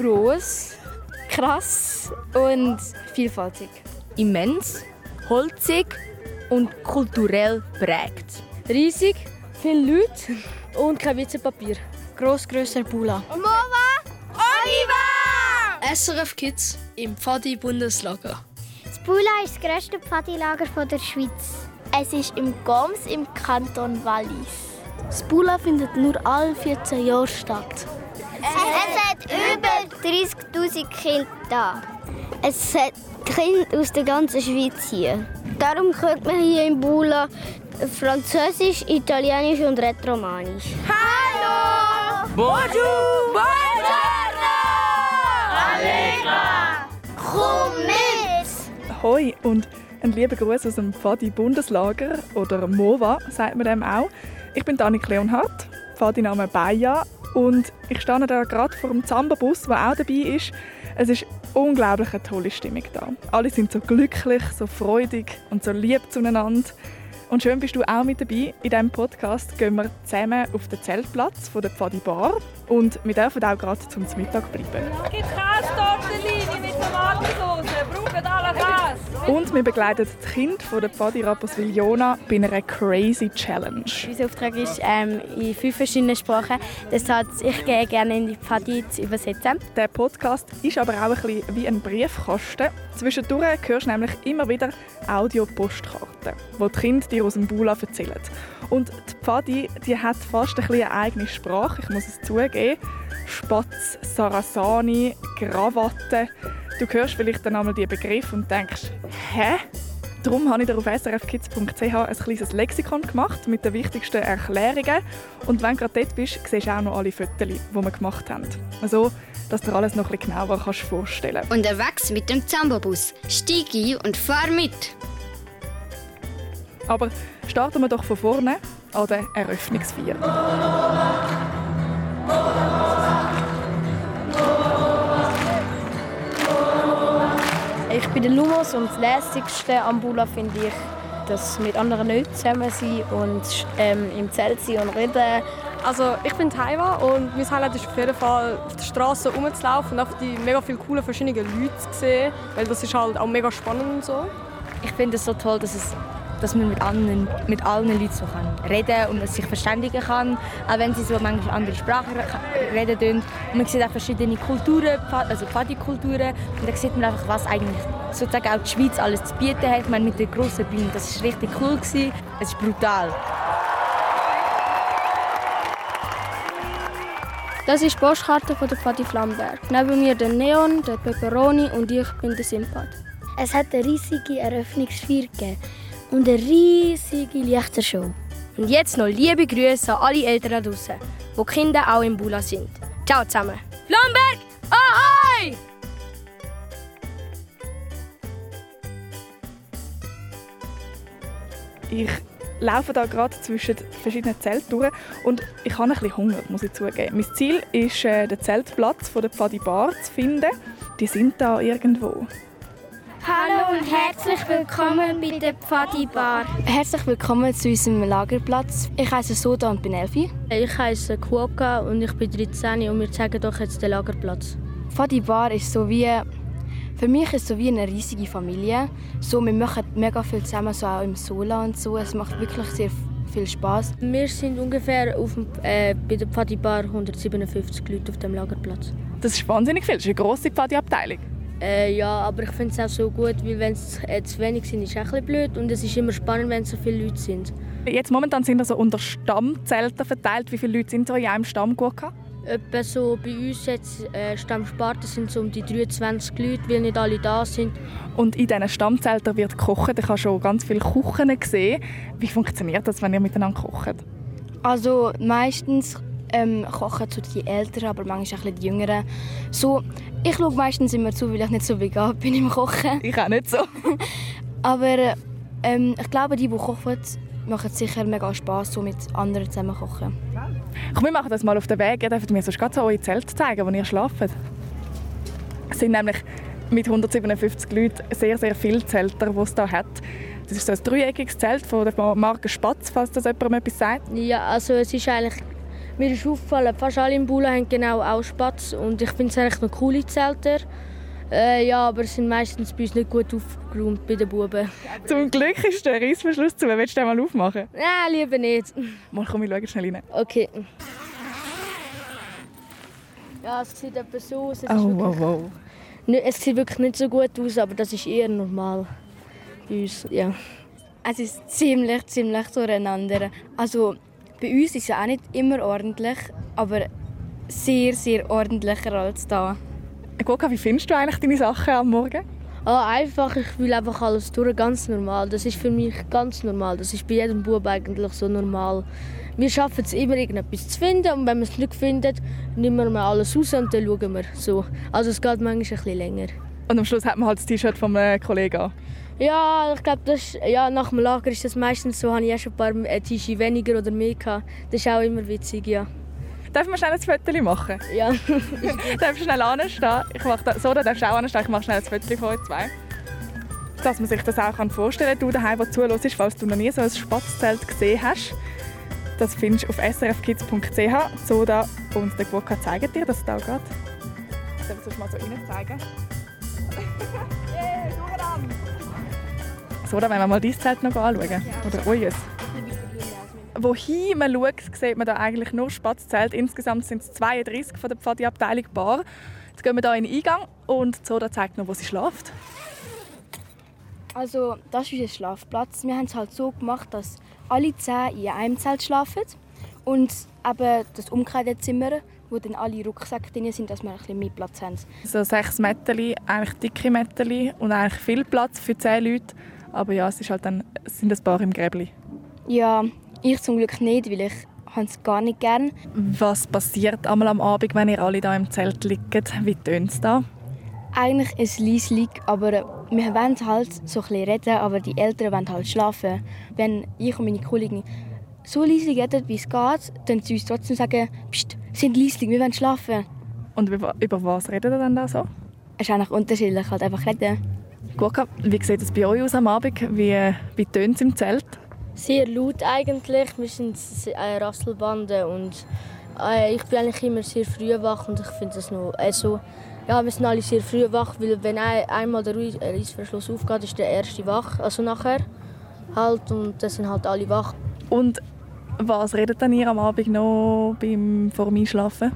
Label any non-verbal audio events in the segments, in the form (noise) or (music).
Groß, krass und vielfältig. Immens, holzig und kulturell prägt. Riesig, viele Leute und kein Witzepapier. Gross, grösser Bula. Mova, Oliver! SRF Kids im Pfadi Bundeslager. Das Bula ist das grösste Pfadilager der Schweiz. Es ist im Goms im Kanton Wallis. Das Bula findet nur alle 14 Jahre statt. Es hat über 30.000 Kinder da. Es hat Kinder aus der ganzen Schweiz hier. Darum hört man hier im Bula Französisch, Italienisch und Retromanisch. Hallo! Bonjour! Buongiorno! Allegra! Komm mit! Hoi und ein lieber Gruß aus dem Pfadi Bundeslager oder MOVA, sagt man dem auch. Ich bin Danik Leonhardt, Pfadi-Name Baja und ich stehe da gerade vor dem Zamba-Bus, der auch dabei ist. Es ist unglaublich eine tolle Stimmung da. Alle sind so glücklich, so freudig und so lieb zueinander. Und schön bist du auch mit dabei. In diesem Podcast gehen wir zusammen auf den Zeltplatz von der Pfadi Bar und wir dürfen auch gerade zum Mittag bleiben. Es Und wir begleiten die Kinder von der Pfadi Rapperswil Jona bei einer Crazy Challenge. Unser Auftrag ist ähm, in fünf verschiedenen Sprachen. Das heißt, ich gehe gerne in die Pfadi zu übersetzen. Der Podcast ist aber auch ein bisschen wie ein Briefkasten. Zwischendurch hörst du nämlich immer wieder Audiopostkarten, wo die Kinder dir aus dem Bula erzählen. Und die Pfadi die hat fast ein eine eigene Sprache, ich muss es zugeben. Spatz, Sarasani, Krawatte. Du hörst vielleicht dann einmal die Begriffe und denkst, hä? Darum habe ich auf srfkids.ch ein kleines Lexikon gemacht mit den wichtigsten Erklärungen. Und wenn du gerade dort bist, siehst du auch noch alle Fotos, die wir gemacht haben. Also, dass du dir alles noch ein bisschen genauer kannst vorstellen kannst. Unterwegs mit dem Zambobus. Steig ein und fahr mit! Aber starten wir doch von vorne an der Eröffnungsfeier. Ich bin der Lumos und das Lässigste am Bula finde ich, dass mit anderen Leuten zusammen sein und ähm, im Zelt sein und reden. Also ich bin Taiwa und mein Highlight ist auf jeden Fall auf der Straße rumzulaufen und einfach die mega viele coole verschiedene Leute zu sehen, weil das ist halt auch mega spannend und so. Ich finde es so toll, dass es dass man mit allen, mit allen Leuten so kann reden und sich verständigen kann, auch wenn sie so manchmal andere Sprachen reden tun. Und man sieht auch verschiedene Kulturen, also Pfadi-Kulturen und da sieht man einfach, was eigentlich sozusagen auch die Schweiz alles zu bieten hat. Ich meine, mit der grossen Bühne, das war richtig cool. Gewesen. Es ist brutal. Das ist die Postkarte von der Pfadi Flamberg. Neben mir der Neon, der Pepperoni und ich bin der Simpad. Es hat eine riesige Eröffnungsfeier gegeben und eine riesige Lichtershow. Und jetzt noch liebe Grüße an alle Eltern draußen, wo die Kinder auch im Bula sind. Ciao zusammen. Flamberg, ahoi! Ich laufe da gerade zwischen verschiedenen Zelten durch und ich habe ein bisschen Hunger, muss ich zugeben. Mein Ziel ist, äh, den Zeltplatz von der Pfadi Bar zu finden. Die sind da irgendwo. Hallo und herzlich willkommen bei der Pfadi Bar. Herzlich willkommen zu unserem Lagerplatz. Ich heiße Soda und bin Elfi. Ich heiße Kuoka und ich bin 13 und wir zeigen euch jetzt den Lagerplatz. Pfadi Bar ist so wie für mich ist es so wie eine riesige Familie. So, wir machen mega viel zusammen, so auch im Sola und so. Es macht wirklich sehr viel Spaß. Wir sind ungefähr auf dem, äh, bei der Pfadi Bar 157 Leute auf dem Lagerplatz. Das ist wahnsinnig viel. Das ist eine grosse Pfadi-Abteilung. Äh, ja, aber ich finde es auch so gut, weil wenn es äh, zu wenig sind, ist es auch ein blöd und es ist immer spannend, wenn so viele Leute sind. Jetzt momentan sind also unter Stammzelten verteilt. Wie viele Leute sind so in einem Stamm gehabt? Etwa so bei uns jetzt äh, Stammsparten sind so um die 23 Leute, weil nicht alle da sind. Und in diesen Stammzelten wird gekocht. Ich habe schon ganz viele Küchen gesehen. Wie funktioniert das, wenn ihr miteinander kocht? Also meistens ähm, kochen so die Älteren, aber manchmal auch die Jüngeren. So, ich schaue meistens immer zu, weil ich nicht so begabt bin im Kochen. Ich auch nicht so. (laughs) aber ähm, ich glaube, die, die kochen, machen sicher mega Spass, so mit anderen zusammen kochen. Komm, wir machen das mal auf den Weg. Ihr dürft mir sonst gerade so eure Zelte zeigen, wo ihr schlaft. Es sind nämlich mit 157 Leuten sehr, sehr viele Zelter, die es hier hat. Das ist so ein dreieckiges Zelt von der Marke Spatz, falls das jemandem etwas sagt. Ja, also es ist eigentlich Mir ist aufgefallen, fast alle im Bula haben genau auch Spatz und ich finde es eigentlich noch coole Zelte. Äh, ja, aber es sind meistens bei uns nicht gut aufgeräumt bei den Buben. Zum Glück ist der Reissverschluss zu. Willst du den mal aufmachen? Nein, lieber nicht. Mal komm, ich schaue schnell rein. Okay. Ja, es sieht etwa so aus. Es, oh, wow, wow. Nicht, es sieht wirklich nicht so gut aus, aber das ist eher normal bei uns. Ja. Es ist ziemlich, ziemlich durcheinander. Also bei uns ist es auch nicht immer ordentlich, aber sehr, sehr ordentlicher als da. Goka, wie findest du eigentlich deine Sachen am Morgen? Ah, einfach, ich will einfach alles durch, ganz normal. Das ist für mich ganz normal. Das ist bei jedem Bub eigentlich so normal. Wir schaffen es immer, irgendetwas zu finden und wenn wir es nicht finden, nehmen wir alles raus und dann schauen wir. So. Also es geht manchmal ein bisschen länger. Und am Schluss hat man halt das T-Shirt vom äh, Kollegen an? Ja, ich glaube, ja, nach dem Lager ist das meistens so. Habe ich auch schon ein paar äh, T-Shirts weniger oder mehr gehabt. Das ist auch immer witzig, ja. Darf man schnell ein Foto machen? Ja. (laughs) darfst du schnell anstehen? Ich mache da, so, da darfst du auch anstehen. Ich mache schnell ein Foto von euch zwei. Dass man sich das auch vorstellen kann, du daheim, der zuhörst, falls du noch nie so ein Spatzzelt gesehen hast. Das findest du auf srfkids.ch. Soda und der Gwokka zeigen dir, dass es da geht. Soll ich es mal so rein zeigen? (laughs) yeah, Soda, wenn wir mal dein Zelt noch anschauen. Oder euer. Wohin man schaut, sieht man da eigentlich nur Spatzzelt. Insgesamt sind es 32 von der Pfadi-Abteilung Bar. Jetzt gehen wir hier in den Eingang und Soda zeigt noch, wo sie schläft. Also, das ist unser Schlafplatz. Wir haben es halt so gemacht, dass alle zehn in einem Zelt schlafen. Und eben das Umkleidezimmer, wo dann alle Rucksäcke drin sind, dass wir ein bisschen mehr Platz haben. So sechs Meterli, eigentlich dicke Meterli und eigentlich viel Platz für zehn Leute. Aber ja, es, ist halt dann, sind ein paar im Gräbli. Ja, ich zum Glück nicht, weil ich es gar nicht gern. Was passiert einmal am Abend, wenn ihr alle da im Zelt liegt? Wie tönt es da? Eigentlich ist es leislich, aber wir wollen halt so ein bisschen reden, aber die Eltern wollen halt schlafen. Wenn ich und meine Kollegen so leise reden, wie es geht, dann sie uns trotzdem sagen, Psst, sind leise, wir wollen schlafen. Und über, über was redet ihr dann da so? Es ist eigentlich unterschiedlich, halt einfach reden. Gurka, wie sieht es bei euch aus am Abend? Wie, wie tönt es im Zelt? Sehr laut eigentlich. Wir sind eine Rasselbande und äh, ich bin eigentlich immer sehr früh wach und ich finde das noch also ja, wir sind alle sehr früh wach, weil wenn einmal der Reissverschluss aufgeht, ist der erste wach, also nachher halt und dann sind halt alle wach. Und was redet dann ihr am Abend noch beim vor dem Einschlafen?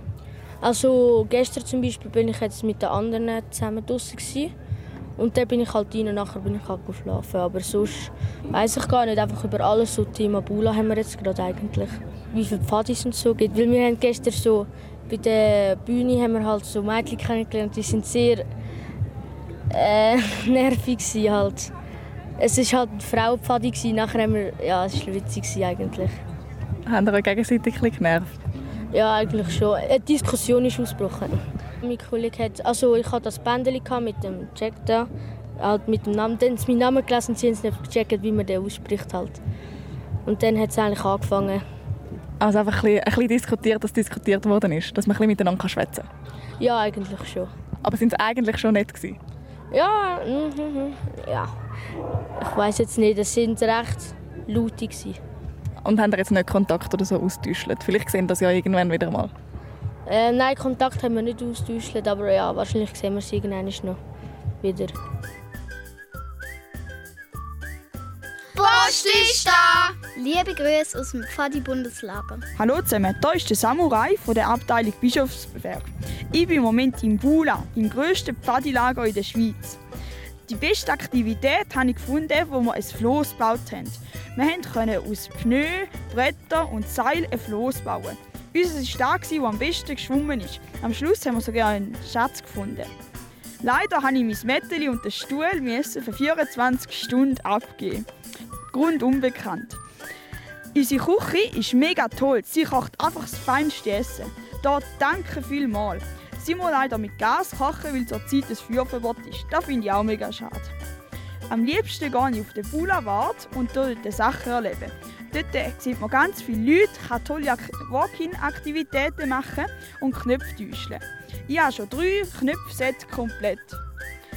Also gestern zum Beispiel bin ich jetzt mit den anderen zusammen draußen und dann bin ich halt rein, nachher bin ich halt geschlafen. Aber sonst weiß ich gar nicht, einfach über alles so Thema Bula haben wir jetzt gerade eigentlich. Wie viele Pfadis und so gibt. Weil wir haben gestern so, bei der Bühne haben wir halt so Mädchen kennengelernt, die sind sehr äh, (laughs) nervig halt. Es war halt eine Frau Pfadi, nachher haben wir, ja, es war witzig eigentlich. Haben wir euch gegenseitig genervt? Ja, eigentlich schon. Eine Diskussion ist ausgebrochen. Mein Kollege hat, also ich hatte das Bändchen mit dem Check da, halt mit dem Namen. Dann haben sie meinen Namen gelesen und sie haben nicht gecheckt, wie man den ausspricht halt. Und dann hat es eigentlich angefangen. Also einfach ein bisschen, ein bisschen diskutiert, dass diskutiert worden ist, dass man ein bisschen miteinander schwätzen kann? Ja, eigentlich schon. Aber sind sie eigentlich schon nett gewesen? Ja, mm, ja. Ich weiß jetzt nicht, es sind recht laut gewesen. Und haben jetzt nicht Kontakt oder so austauscht? Vielleicht sehen das ja irgendwann wieder mal. Äh, nein, Kontakt haben wir nicht austauscht, aber ja, wahrscheinlich sehen wir sie irgendwann noch wieder. Post ist da! Liebe Grüße aus dem Pfadi-Bundeslager. Hallo zusammen, hier ist der Samurai von der Abteilung Bischofsberg. Ich bin im Moment in Bula, im grössten Pfadilager in der Schweiz. Die beste Aktivität habe ich gefunden, wo wir ein Floß gebaut haben. Wir konnten aus Pneu, Bretter und Seil ein Floß bauen. Unser war der, der am besten geschwommen ist. Am Schluss haben wir sogar einen Schatz gefunden. Leider habe ich mein Mädchen und den Stuhl für 24 Stunden abgeben. Grund unbekannt. Unsere Küche ist mega toll. Sie kocht einfach das feinste Essen. Dort danke vielmals. Sie muss leider mit Gas kochen, weil zurzeit das Feuerverbot ist. Das finde ich auch mega schade. Am liebsten gehe ich auf den Boulevard und dort Sachen erleben. Dort sieht man ganz viele Leute, kann tolle Walk-in-Aktivitäten machen und Knöpfe täuschen. Ich habe schon drei Knöpfsets komplett.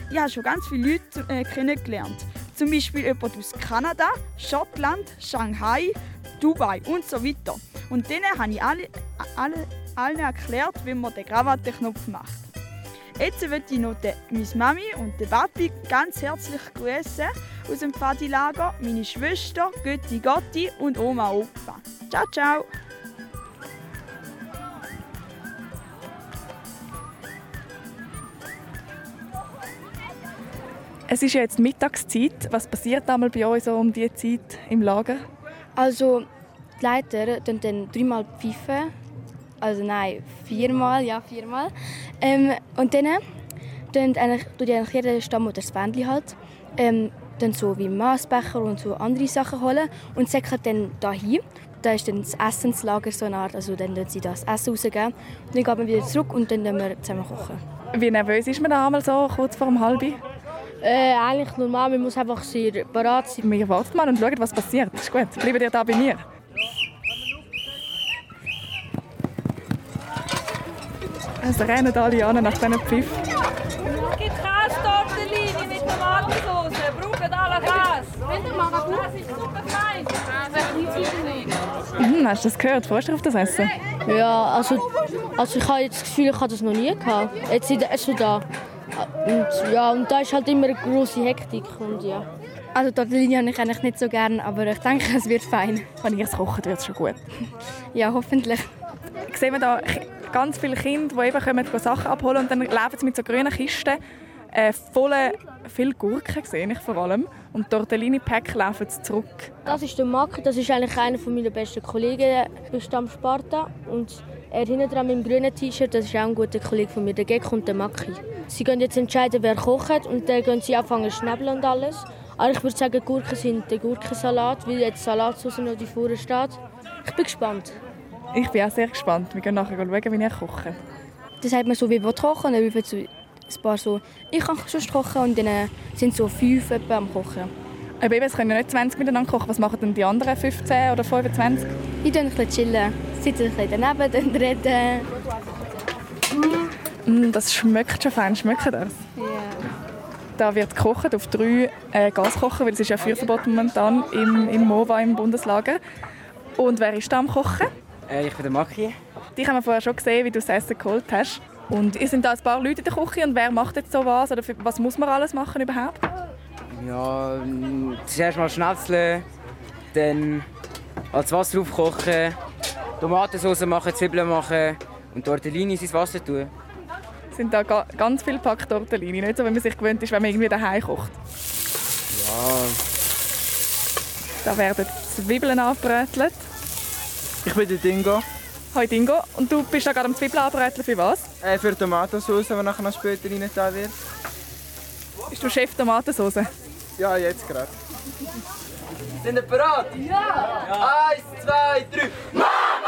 Ich habe schon ganz viele Leute äh, kennengelernt. Zum Beispiel jemand aus Kanada, Schottland, Shanghai, Dubai und so weiter. Und denen habe ich alle, alle, allen erklärt, wie man den Krawattenknopf macht. Jetzt möchte ich noch meine Mami und den Papi ganz herzlich grüßen aus dem Pfadilager, meine Schwester, Götti Gotti und Oma Opa. Ciao, ciao! Es ist ja jetzt Mittagszeit. Was passiert einmal bei euch so um diese Zeit im Lager? Also die Leiter dann, dann dreimal pfeifen. Also nein, viermal, ja viermal. Ähm, und dann tut eigentlich, tut eigentlich jeder Stamm oder das Bändchen halt ähm, dann so wie Maßbecher und so andere Sachen holen und säckern dann da hin. Da ist dann das Essenslager so eine Art, also dann tun sie das Essen rausgeben. Dann gehen wir wieder zurück und dann wir zusammen kochen. Wie nervös ist man da einmal so kurz vor dem Halbi? Äh, eigentlich normal, man muss einfach sehr bereit sein. Wir warten mal und schauen, was passiert. Ist gut, bleiben ihr da bei mir. Es rennen alle an nach diesen Pfiff. Gibt Käse-Tortellini mit Tomatensauce. Brauchen alle Käse. Das ist super fein. Mhm, hast du das gehört? Freust du dich auf das Essen? Ja, also, also ich habe jetzt das Gefühl, ich habe das noch nie gehabt. Jetzt ist es da. Und, ja, und da ist halt immer eine große Hektik. Und, ja. Also Tortellini habe ich eigentlich nicht so gerne, aber ich denke, es wird fein. Wenn ihr es kocht, wird es schon gut. (laughs) Ja, hoffentlich. Ich sehe da ganz viele Kinder, die eben kommen, Sachen abholen und dann laufen sie mit so grünen Kisten äh, voll viel Gurken sehe ich vor allem und Tortellini-Pack laufen sie zurück. Das ist der Mack, das ist eigentlich einer meiner besten Kollegen bei Stamm Sparta und er hinten dran mit dem grünen T-Shirt, das ist auch ein guter Kollege von mir, der Gek und der Maki. Sie können jetzt entscheiden, wer kocht und dann können sie anfangen zu und alles. Aber ich würde sagen, Gurken sind der Gurkensalat, weil jetzt Salatsauce noch vorne steht. Ich bin gespannt. Ich bin auch sehr gespannt. Wir gehen nachher schauen, wie ich koche. Das sagt man so, wie kochen, dann so ein paar so, ich kann schon kochen und dann sind so fünf etwa am Kochen. Aber eben, es können ja nicht 20 miteinander kochen. Was machen denn die anderen 15 oder 25? Die tun ein bisschen chillen, sitzen ein bisschen daneben, (laughs) dann reden. Mm, das schmeckt schon fein. Schmeckt das? Ja. Da wird gekocht auf drei äh, Gaskochen, weil es ist ja Feuerverbot momentan im, im MOVA, im Bundeslager. Und wer ist da am Kochen? Äh, ich bin der Maki. Dich haben wir vorher schon gesehen, wie du das Essen geholt hast. Und ihr sind da ein paar Leute in der Küche und wer macht jetzt so was? Oder was muss man alles machen überhaupt? Ja, zuerst mal schnetzeln, dann als Wasser aufkochen, Tomatensauce machen, Zwiebeln machen und Tortellini ins Wasser tun. Sind da ga ganz viele Pack Tortellini, nicht so, wie man sich gewöhnt ist, wenn man irgendwie daheim kocht. Ja. Da werden Zwiebeln angebrötelt. Ich bin der Dingo. Hi Dingo. Und du bist da gerade am Zwiebeln anbröteln für was? Äh, für Tomatensauce, die nachher noch später rein da wird. Bist du Chef Tomatensauce? Ja, jetzt gerade. Sind ihr bereit? Ja! ja. Eins, zwei, drei. Mama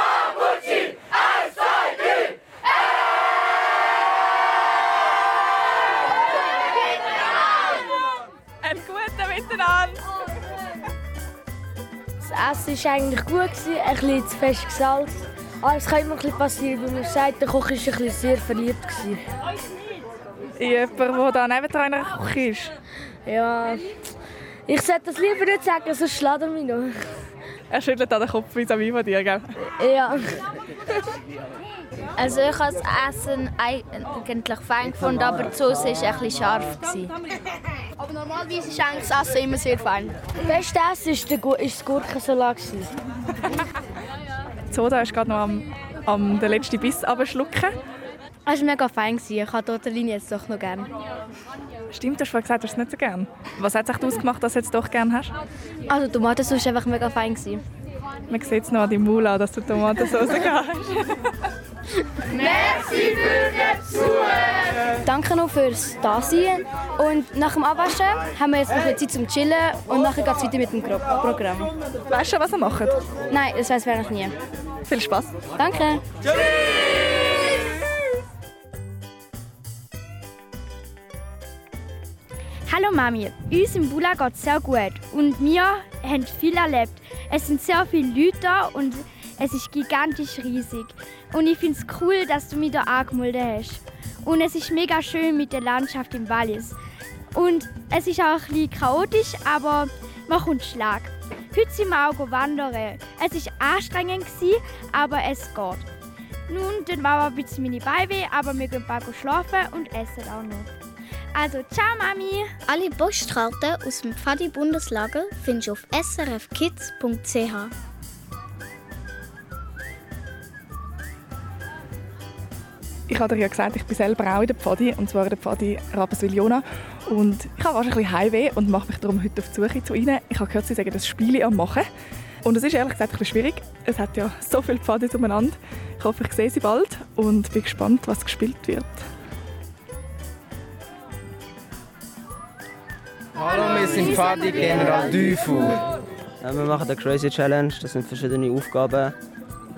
Das Essen war eigentlich gut, ein bisschen zu fest gesalzt. Aber es kann immer ein bisschen passieren, weil man sagt, der Koch war ein bisschen sehr verliebt. Jemand, der da neben einer Küche ist? Ja, ich sollte das lieber nicht sagen, sonst schlägt er mich noch. Er schüttelt an den Kopf wie à von dir, gell? Ja. Also ich habe das Essen eigentlich fein gefunden, aber die Soße war ein bisschen scharf. Aber normalerweise ist eigentlich das Essen immer sehr fein. Das beste Essen war das Gurkensalat. Soda ist gerade noch am, am den letzten Biss abschlucken. Es war mega fein. Ich habe Tortellini jetzt doch noch gerne. Stimmt, du hast vorhin gesagt, du hast es nicht so gerne. Was hat sich ausgemacht, dass du es doch gerne hast? Also Tomatensauce war einfach mega fein. Man sieht es noch an deinem Maul an, dass du Tomatensauce hast. Merci für das Zuhören! Danke noch fürs Dasein. Und nach dem Abwaschen haben wir jetzt noch ein Zeit zum Chillen und nachher geht es weiter mit dem Programm. Weißt du, was ihr macht? Nein, das weiß ich eigentlich nie. Viel Spaß. Danke. Tschüss! Hallo Mami, uns im Bula geht es sehr gut und wir haben viel erlebt. Es sind sehr viele Leute da und es ist gigantisch riesig. Und ich finde es cool, dass du mich da angemeldet hast. Und es ist mega schön mit der Landschaft im Wallis. Und es ist auch ein bisschen chaotisch, aber man kommt Schlag. Heute sind wir auch wandern. Es war anstrengend, aber es geht. Nun, dann war ein bisschen meine Beine weh, aber wir gehen bald schlafen und essen auch noch. Also, ciao Mami! Alle Postkarten aus dem Pfadi Bundeslager findest du auf srfkids.ch. Ich habe dir ja gesagt, ich bin selber auch in der Pfadi, und zwar in der Pfadi Rapperswil-Jona. Und ich habe wahrscheinlich ein bisschen Heimweh und mache mich darum heute auf die Suche zu ihnen. Ich habe gehört, sie sagen das Spiel am Machen. Und es ist ehrlich gesagt ein bisschen schwierig. Es hat ja so viele Pfadis umeinander. Ich hoffe, ich sehe sie bald und bin gespannt, was gespielt wird. Hallo, wir sind Pfadi General Dufu. Ja, wir machen eine Crazy Challenge. Das sind verschiedene Aufgaben,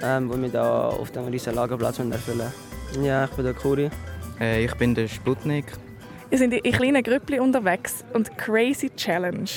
ähm, die wir da auf dem riesen Lagerplatz erfüllen Ja, ich bin der Kuri. Äh, ich bin der Sputnik. Ihr seid in kleinen Grüppli unterwegs und Crazy Challenge.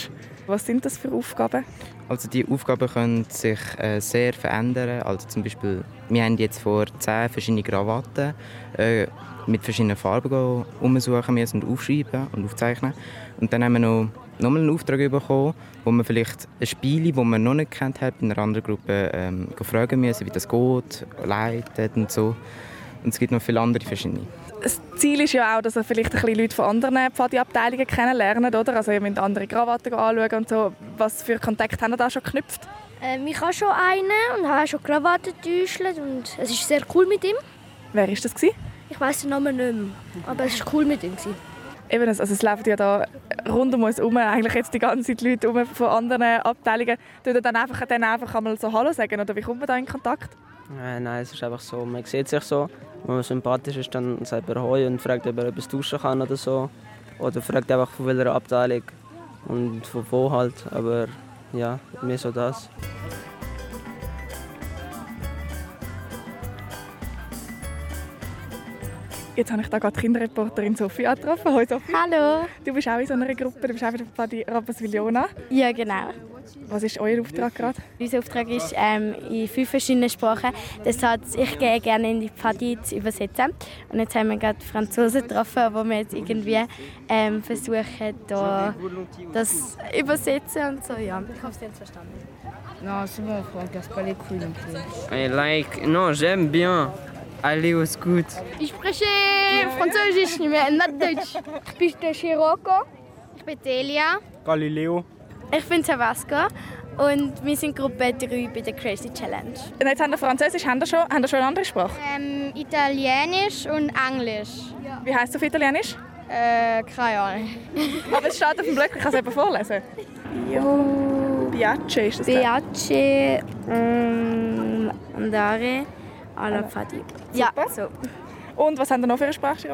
Was sind das für Aufgaben? Also die Aufgaben können sich äh, sehr verändern. Also zum Beispiel, wir haben jetzt vor zehn verschiedene Krawatten äh, mit verschiedenen Farben umsuchen müssen und aufschreiben und aufzeichnen. Und dann haben wir noch nochmal einen Auftrag bekommen, wo man vielleicht ein Spiel, das man noch nicht kennt hat, in einer anderen Gruppe ähm, fragen müssen, wie das geht, leitet und so. Und es gibt noch viele andere verschiedene. Das Ziel ist ja auch, dass ihr vielleicht ein bisschen Leute von anderen Pfadi-Abteilungen kennenlernt, oder? Also ihr müsst andere Krawatten anschauen und so. Was für Kontakt haben ihr da schon geknüpft? Ähm, ich habe schon einen und habe schon Krawatten getäuscht und es ist sehr cool mit ihm. Wer war das? Gewesen? Ich weiß den Namen nicht mehr, aber es war cool mit ihm. Eben, also es laufen ja da rund um uns herum eigentlich jetzt die ganze Zeit Leute um von anderen Abteilungen. Tun dann einfach, dann einfach einmal so Hallo sagen oder wie kommt man da in Kontakt? Äh, nein, es ist einfach so, man sieht sich so. Wenn man sympathisch ist, dann sagt man Hoi und fragt, ob er etwas tauschen kann oder so. Oder fragt einfach von welcher Abteilung und von wo halt. Aber ja, mehr so das. Jetzt habe ich da gerade die Kinderreporterin Sophia getroffen. Hallo Sophia. Hallo. Du bist auch in so einer Gruppe, du bist auch bei der Rapperswil-Jona. Ja, genau. Was ist euer Auftrag gerade? Unser Auftrag ist ähm, in fünf verschiedenen Sprachen. Das heißt, ich gehe gerne in die Pfadi zu übersetzen. Und jetzt haben wir gerade Franzosen getroffen, wo wir jetzt irgendwie ähm, versuchen, da das übersetzen und so. Ja, ich hoffe, Sie haben es verstanden. Non, c'est bon, frère, casse pas les couilles non plus. I like, non, j'aime bien aller au scout. Ich spreche Französisch, nicht Deutsch. Ich bin der Scirocco. Ich bin Delia. Galileo. Ich bin Tabasco und wir sind Gruppe 3 bei der Crazy Challenge. Und jetzt haben wir Französisch, haben wir schon, haben wir schon eine andere Sprache? Ähm, Italienisch und Englisch. Wie heißt es auf Italienisch? Äh, keine Ahnung. Aber es steht auf dem Blöckel, ich kann es eben vorlesen. Jo. Piace ist das Piace um, andare alla Fadi. Ja, so. Und was haben wir noch für eine Sprache?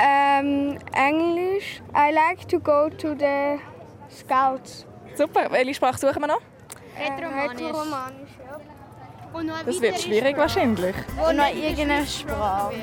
Ähm, Englisch. I like to go to the Scouts. Super. Welche Sprache suchen wir noch? Rätoromanisch. Rätoromanisch, ja. Und noch eine Das wird schwierig Sprache. wahrscheinlich. Und noch irgendeine Sprache.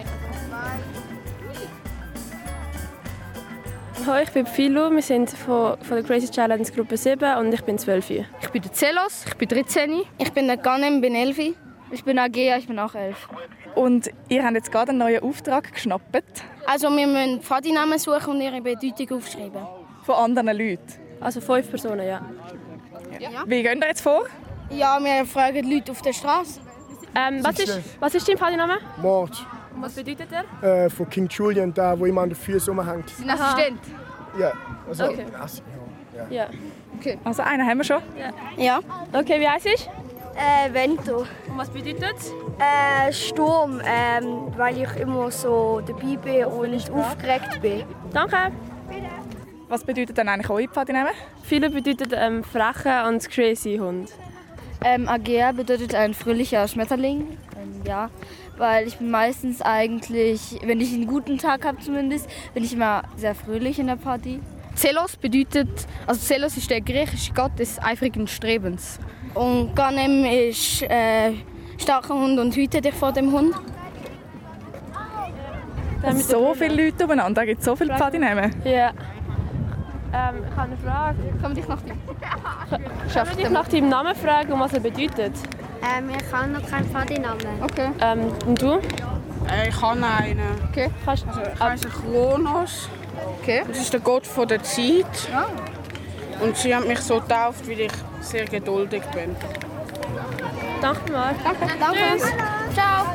Hallo, ich bin Philo. Wir sind von, von der Crazy Challenge Gruppe 7 und ich bin 12. Ich bin der Zelos, ich bin 13. Ich bin der Ganem, bin 11. Ich bin Agea, ich bin auch 11. Und ihr habt jetzt gerade einen neuen Auftrag geschnappt. Also wir müssen Pfadinamen suchen und ihre Bedeutung aufschreiben. Von anderen Leuten? Also fünf Personen, ja. Wie gehen ihr jetzt vor? Ja, wir fragen Leute auf der Straße. Ähm, was, ist, was ist dein Pfadiname? Mord. Und was bedeutet er? Äh, von King Julian, da wo immer an den Füßen rumhängt. Sein Assistent. Ja, also. Okay. Ja. Ja. Okay. Also einen haben wir schon. Ja. Ja. Okay, wie heißt ich? Äh, Vento. Und was bedeutet Äh, Sturm, ähm, weil ich immer so dabei bin und aufgeregt bin. Danke. Was bedeutet dann eigentlich eure Pfadinamen? Viele bedeutet ähm, freche und crazy Hund. Ähm, Agea bedeutet ein fröhlicher Schmetterling. Ähm, ja, weil ich bin meistens eigentlich, wenn ich einen guten Tag habe zumindest, bin ich immer sehr fröhlich in der Party. Zelos bedeutet, also Zelos ist der griechische Gott des eifrigen Strebens. Und Ganem ist äh, starker Hund und hütet dich vor dem Hund. So viele Leute umeinander, da gibt es so viele Pfadinamen. Ja. Ähm, ich habe eine Frage. Kann man dich nach dem... Kann man dich nach deinem Namen fragen und was er bedeutet? Ähm, ich habe noch keinen Pfadinamen. Okay. Ähm, und du? Äh, Ich habe einen. Okay. Kannst, Also, ich heiße Kronos. Okay. Das ist der Gott von der Zeit. Und sie haben mich so getauft, weil ich sehr geduldig bin. Danke mal. Danke. Danke. Ciao.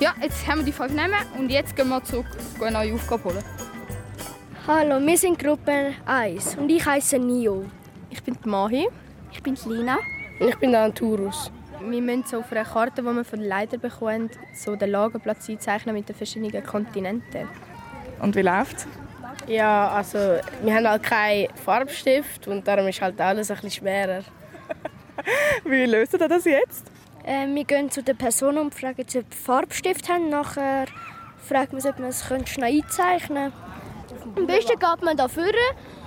Ja, jetzt haben wir die fünf Namen und jetzt gehen wir zurück und eine neue Aufgabe holen. Hallo, wir sind Gruppe 1 und ich heiße Nio. Ich bin die Mahi. Ich bin die Lina. Und ich bin der Anturus. Wir müssen so auf einer Karte, die wir von den Leitern bekommen, so den Lagerplatz einzeichnen mit den verschiedenen Kontinenten. Und wie läuft's? Ja, also wir haben halt keinen Farbstift und darum ist halt alles ein bisschen schwerer. (laughs) wie löst ihr das jetzt? Äh, wir gehen zu der Person und fragen, ob sie Farbstift haben. Nachher fragen wir, ob wir es schnell einzeichnen können. Am besten geht man da vorne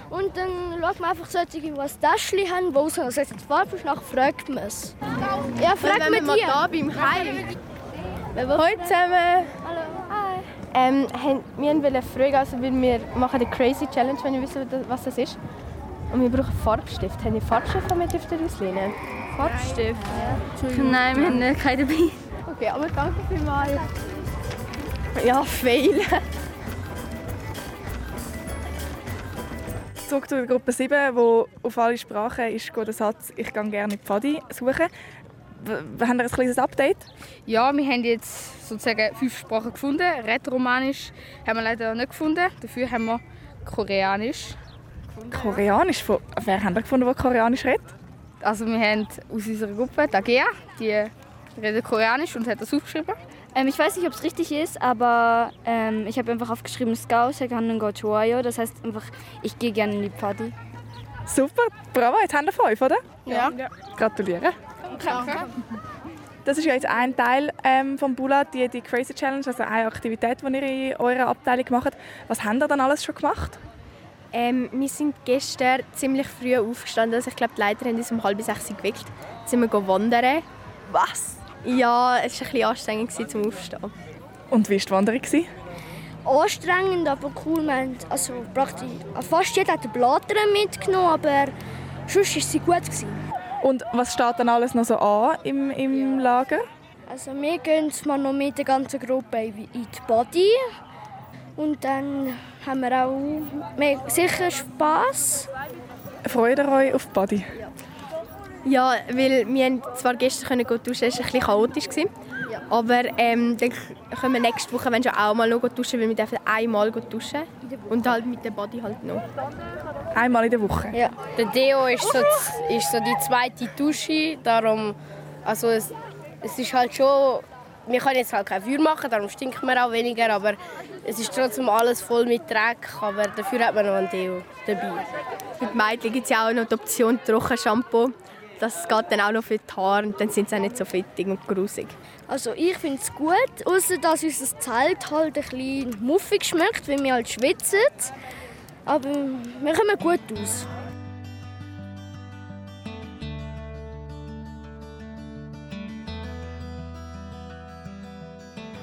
und dann schaut man einfach solche, die ein Täschchen haben, wo also Farbe ist, nachher fragt man es. Ja, fragt man wir mal die. da beim Kai. Hallo zusammen. Ähm, haben- wir wollten fragen, also weil wir machen die Crazy Challenge, wenn ihr wisst, was das ist. Und wir brauchen Farbstift. Haben ihr Farbstift mit dürft ihr auslehnen? Farbstift? Entschuldigung. Nein, wir haben keinen dabei. Okay, aber danke vielmals. Ja, fail. Zurück zu der Gruppe 7, wo auf alle Sprachen ist der Satz «Ich gehe gerne in die Pfadi» suchen. Haben wir ein kleines Update? Ja, wir haben jetzt sozusagen fünf Sprachen gefunden. Rätoromanisch haben wir leider nicht gefunden. Dafür haben wir Koreanisch. Koreanisch? Von, wer haben wir gefunden, der Koreanisch redet? Also wir haben aus unserer Gruppe Dagea, die redet Koreanisch und hat das aufgeschrieben. Ähm, ich weiß nicht, ob es richtig ist, aber ähm, ich habe einfach aufgeschrieben Skao. Das heißt einfach, ich gehe gerne in die Party. Super, bravo, jetzt haben wir fünf, oder? Ja. Gratuliere. Das ist ja jetzt ein Teil ähm, vom Bula, die, die Crazy Challenge, also eine Aktivität, die ihr in eurer Abteilung macht. Was habt ihr dann alles schon gemacht? Ähm, wir sind gestern ziemlich früh aufgestanden. Also ich glaube, die Leiter haben uns um halb sechs geweckt. Jetzt sind wir go wandern. Was? Ja, es war ein bisschen anstrengend gewesen, zum Aufstehen. Und wie war die Wanderung? gewesen? Anstrengend, aber cool. Wir haben, also praktisch, fast jeder hat eine Blattern mitgenommen, aber sonst war sie gut. Gewesen. Und was steht dann alles noch so an im, im Lager? Also wir gehen mal noch mit der ganzen Gruppe in die Body. Und dann haben wir auch mehr, sicher Spass. Freut ihr euch auf die Body? Ja, weil wir haben zwar gestern können duschen, es war ein bisschen chaotisch. Gewesen. Aber ähm, dann können wir nächste Woche wenn schon auch mal noch duschen, weil wir dürfen einmal duschen. Und halt mit der Body halt noch. Einmal in der Woche? Ja. Der Deo ist so, ist so die zweite Dusche, darum, also es, es ist halt schon, wir können jetzt halt kein Feuer machen, darum stinkt man auch weniger, aber es ist trotzdem alles voll mit Dreck, aber dafür hat man noch ein Deo dabei. Für die Mädchen gibt es ja auch noch die Option Trockenshampoo. Das geht dann auch noch für die Haare und dann sind sie auch nicht so fettig und grusig. Also ich finde es gut, außer dass unser Zelt halt ein bisschen muffig schmeckt, weil wir halt schwitzen. Aber wir kommen gut aus.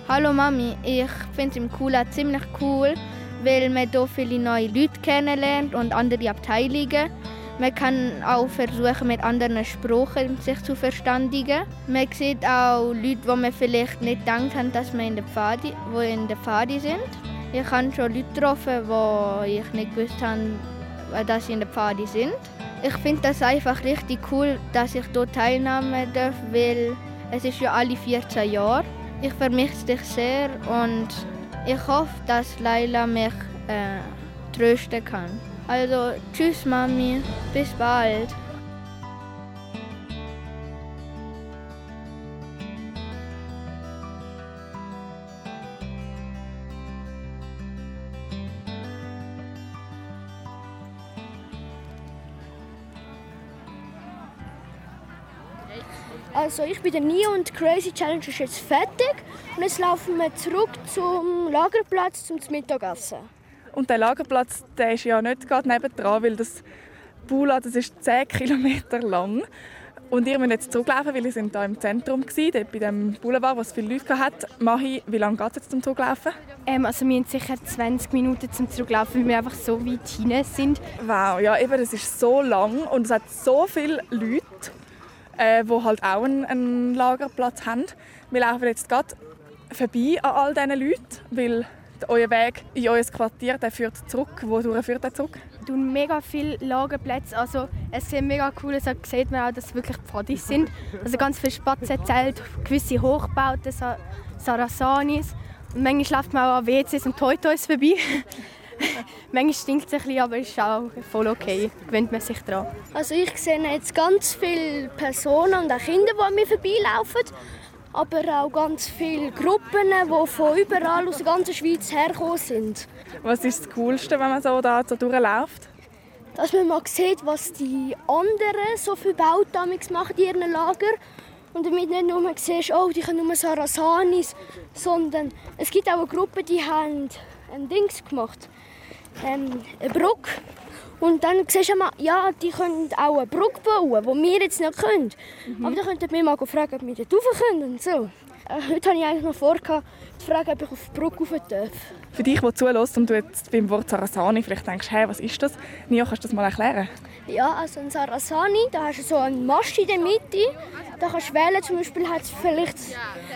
Hallo Mami, ich finde im Kula ziemlich cool, weil man hier viele neue Leute kennenlernt und andere Abteilungen. Man kann auch versuchen, mit anderen Sprachen sich zu verständigen. Man sieht auch Leute, die man vielleicht nicht gedacht haben, dass man in der Pfadi, wo in der Pfadi sind. Ich habe schon Leute getroffen, die ich nicht gewusst habe, dass sie in der Pfadi sind. Ich finde das einfach richtig cool, dass ich hier teilnehmen darf, weil es ist ja alle 14 Jahre. Ich vermisse dich sehr und ich hoffe, dass Laila mich äh, trösten kann. Also tschüss Mami, bis bald. Also ich bin der Nio und die Crazy Challenge ist jetzt fertig. Und jetzt laufen wir zurück zum Lagerplatz zum Mittagessen. Und der Lagerplatz der ist ja nicht gerade nebendran, weil das Bula das ist 10 Kilometer lang. Und ihr müsst jetzt zurücklaufen, weil ihr sind hier im Zentrum gewesen, dort bei dem Boulevard, wo es viele Leute hat. Mahi, wie lange geht es jetzt zum Zurücklaufen? Ähm, also wir haben sicher 20 Minuten zum Zurücklaufen, weil wir einfach so weit hinein sind. Wow, ja eben, das ist so lang und es hat so viele Leute, äh, die halt auch einen, einen Lagerplatz haben. Wir laufen jetzt gerade vorbei an all diesen Leuten, weil euer Weg in euer Quartier der führt zurück. Wodurch führt er zurück? Du mega viele Lagerplätze. Also es sind mega cool. Da sieht man auch, dass es wirklich Pfadis sind. Also ganz viele Spatzenzelte, gewisse Hochbauten, Sarasanis. Und manchmal läuft man auch an WCs und Toy Toys vorbei. (laughs) manchmal stinkt es ein bisschen, aber es ist auch voll okay. Gewöhnt man sich daran. Also ich sehe jetzt ganz viele Personen und auch Kinder, die an mir vorbeilaufen. Aber auch ganz viele Gruppen, die von überall aus der ganzen Schweiz hergekommen sind. Was ist das Coolste, wenn man so da so durchläuft? Dass man mal sieht, was die anderen so für Bauten machen in ihren Lager. Und damit nicht nur siehst, oh, die können nur Sarasanis, sondern es gibt auch eine Gruppe, die haben ein Dings gemacht, ähm, eine Brücke. Und dann siehst du mal, ja, die können auch eine Brücke bauen, die wir jetzt nicht können. Mhm. Aber dann könnten wir mal fragen, ob wir dort rauf können und so. Äh, heute habe ich eigentlich noch vor, zu fragen, ob ich auf die Brücke rauf darf. Für dich, der zulässt und du jetzt beim Wort Sarasani vielleicht denkst, hey, was ist das? Nia, kannst du das mal erklären? Ja, also ein Sarasani, da hast du so einen Mast in der Mitte. Da kannst du wählen, zum Beispiel hast du vielleicht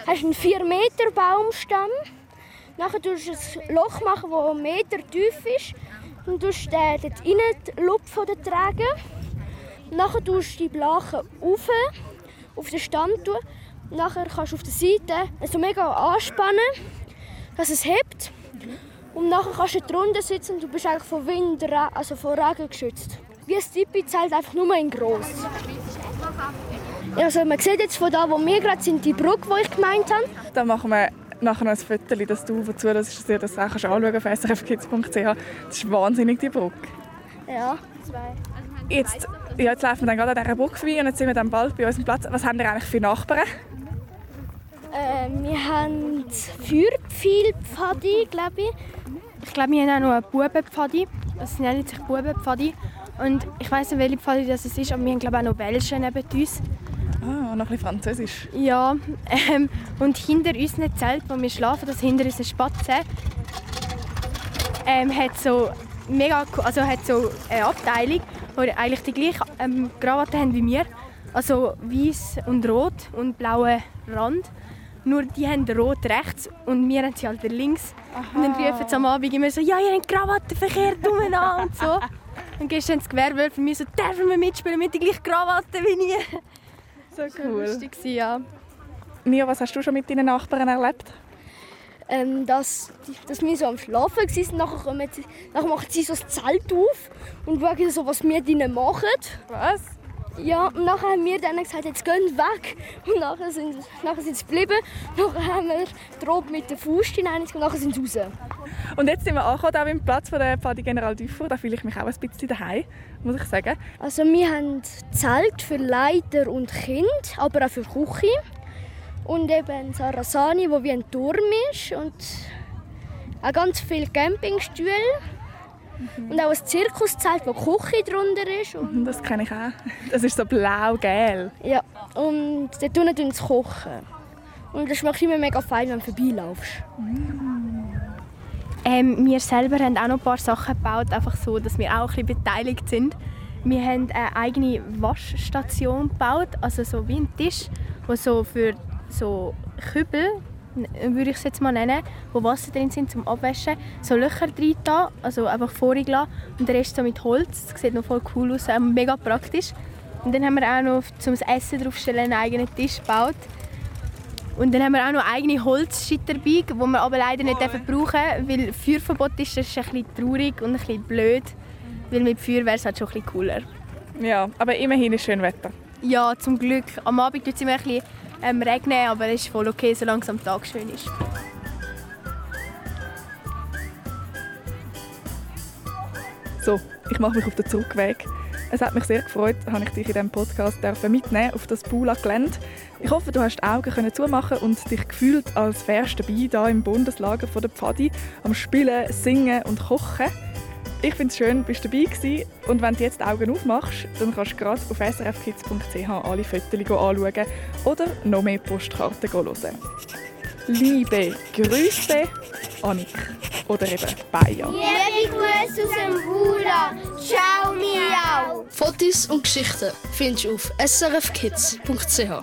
hast einen 4 Meter Baumstamm. Nachher tust du ein Loch machen, das einen Meter tief ist. Dann tust den dort rein, die Lupfe tragen. Nachher tust du die Blachen auf, auf den Stand tun. Nachher kannst du auf der Seite also mega anspannen, dass es hebt. Und nachher kannst du drunter sitzen und du bist eigentlich von Wind, also von Regen geschützt. Wie ein Tipi-Zelt, einfach nur in gross. Also man sieht jetzt von da, wo wir gerade sind, die Brücke, die ich gemeint habe. Da machen wir nachher noch ein Foto, dass du dazu dass du das auch anschauen kannst auf srfkids.ch. Das ist wahnsinnig, die Brücke. Ja, zwei. Jetzt, ja, jetzt laufen wir dann gerade an dieser Brücke vorbei und jetzt sind wir dann bald bei unserem Platz. Was haben wir eigentlich für Nachbarn? Äh, wir haben Feuerpfeilpfadi, glaube ich. Ich glaube, wir haben auch noch einen Bubenpfadi. Das nennt sich Bubenpfadi. Und ich weiß nicht, welche Pfadi das ist, aber wir haben glaube ich, auch noch Welschen neben uns. Ah, noch ein bisschen Französisch. Ja, ähm, und hinter unserem Zelt, wo wir schlafen, das hinter unseren Spatzen, ähm, hat so mega, also hat so eine Abteilung, die eigentlich die gleiche ähm, Krawatte haben wie wir. Also weiß und rot und blauer Rand. Nur die haben rot rechts und wir haben sie halt links. Aha. Und dann rufen sie am Abend immer so, ja, ihr habt Krawatte verkehrt umeinander und so. Und gehst dann ins Gewerbe für mich so, dürfen wir mitspielen mit der gleichen Krawatte wie nie. So cool. Das war lustig, ja. Mia, was hast du schon mit deinen Nachbarn erlebt? Ähm, dass, dass wir so am Schlafen waren. Nachher, kommen sie, nachher machen sie so das Zelt auf und schauen so, was wir drinnen machen. Was? Ja, und nachher haben wir dann gesagt, jetzt gehen weg. Und nachher sind, nachher sind sie geblieben. Nachher haben wir droben mit der Faust hinein und nachher sind sie raus. Und jetzt sind wir angekommen, da beim Platz von der Pfadi General Dufour. Da fühle ich mich auch ein bisschen daheim, muss ich sagen. Also wir haben Zelt für Leiter und Kind, aber auch für Küche. Und eben Sarasani, wo wie ein Turm ist. Und auch ganz viele Campingstühle. Mhm. Und auch ein Zirkuszelt, wo die Küche drunter ist. Und (laughs) das kenne ich auch. Das ist so blau-gel. Ja, und dort unten kochen. Und das schmeckt immer mega fein, wenn du vorbeilaufst. Mm. Ähm, wir selber haben auch noch ein paar Sachen gebaut, einfach so, dass wir auch ein bisschen beteiligt sind. Wir haben eine eigene Waschstation gebaut, also so wie ein Tisch, wo so für so Kübel würde ich es jetzt mal nennen, wo Wasser drin sind zum Abwaschen, so Löcher drin da, also einfach vorig lassen und der Rest so mit Holz. Das sieht noch voll cool aus, mega praktisch. Und dann haben wir auch noch zum Essen draufstellen einen eigenen Tisch gebaut. Und dann haben wir auch noch eigene Holzschitterbike, die wir aber leider nicht oh. brauchen weil Feuerverbot ist, das ist ein bisschen traurig und ein bisschen blöd. Weil mit Feuer wäre es halt schon ein bisschen cooler. Ja, aber immerhin ist schön Wetter. Ja, zum Glück. Am Abend tut es immer ein bisschen ähm, regnen, aber es ist voll okay, solange es am Tag schön ist. So, ich mache mich auf den Zurückweg. Es hat mich sehr gefreut, dass ich dich in diesem Podcast mitnehmen auf das Bula-Gelände. Ich hoffe, du hast die Augen können zumachen und dich gefühlt als wärst dabei hier im Bundeslager von der Pfadi am Spielen, Singen und Kochen. Ich finde es schön, bist du dabei gewesen. Und wenn du jetzt die Augen aufmachst, dann kannst du gerade auf srfkids.ch alle Fotos anschauen oder noch mehr Postkarten hören. Liebe Grüße, Annik. Oder eben Bayer. Liebe Grüße aus dem Bruder. Ciao, Miau. Fotos und Geschichten findest du auf srfkids.ch.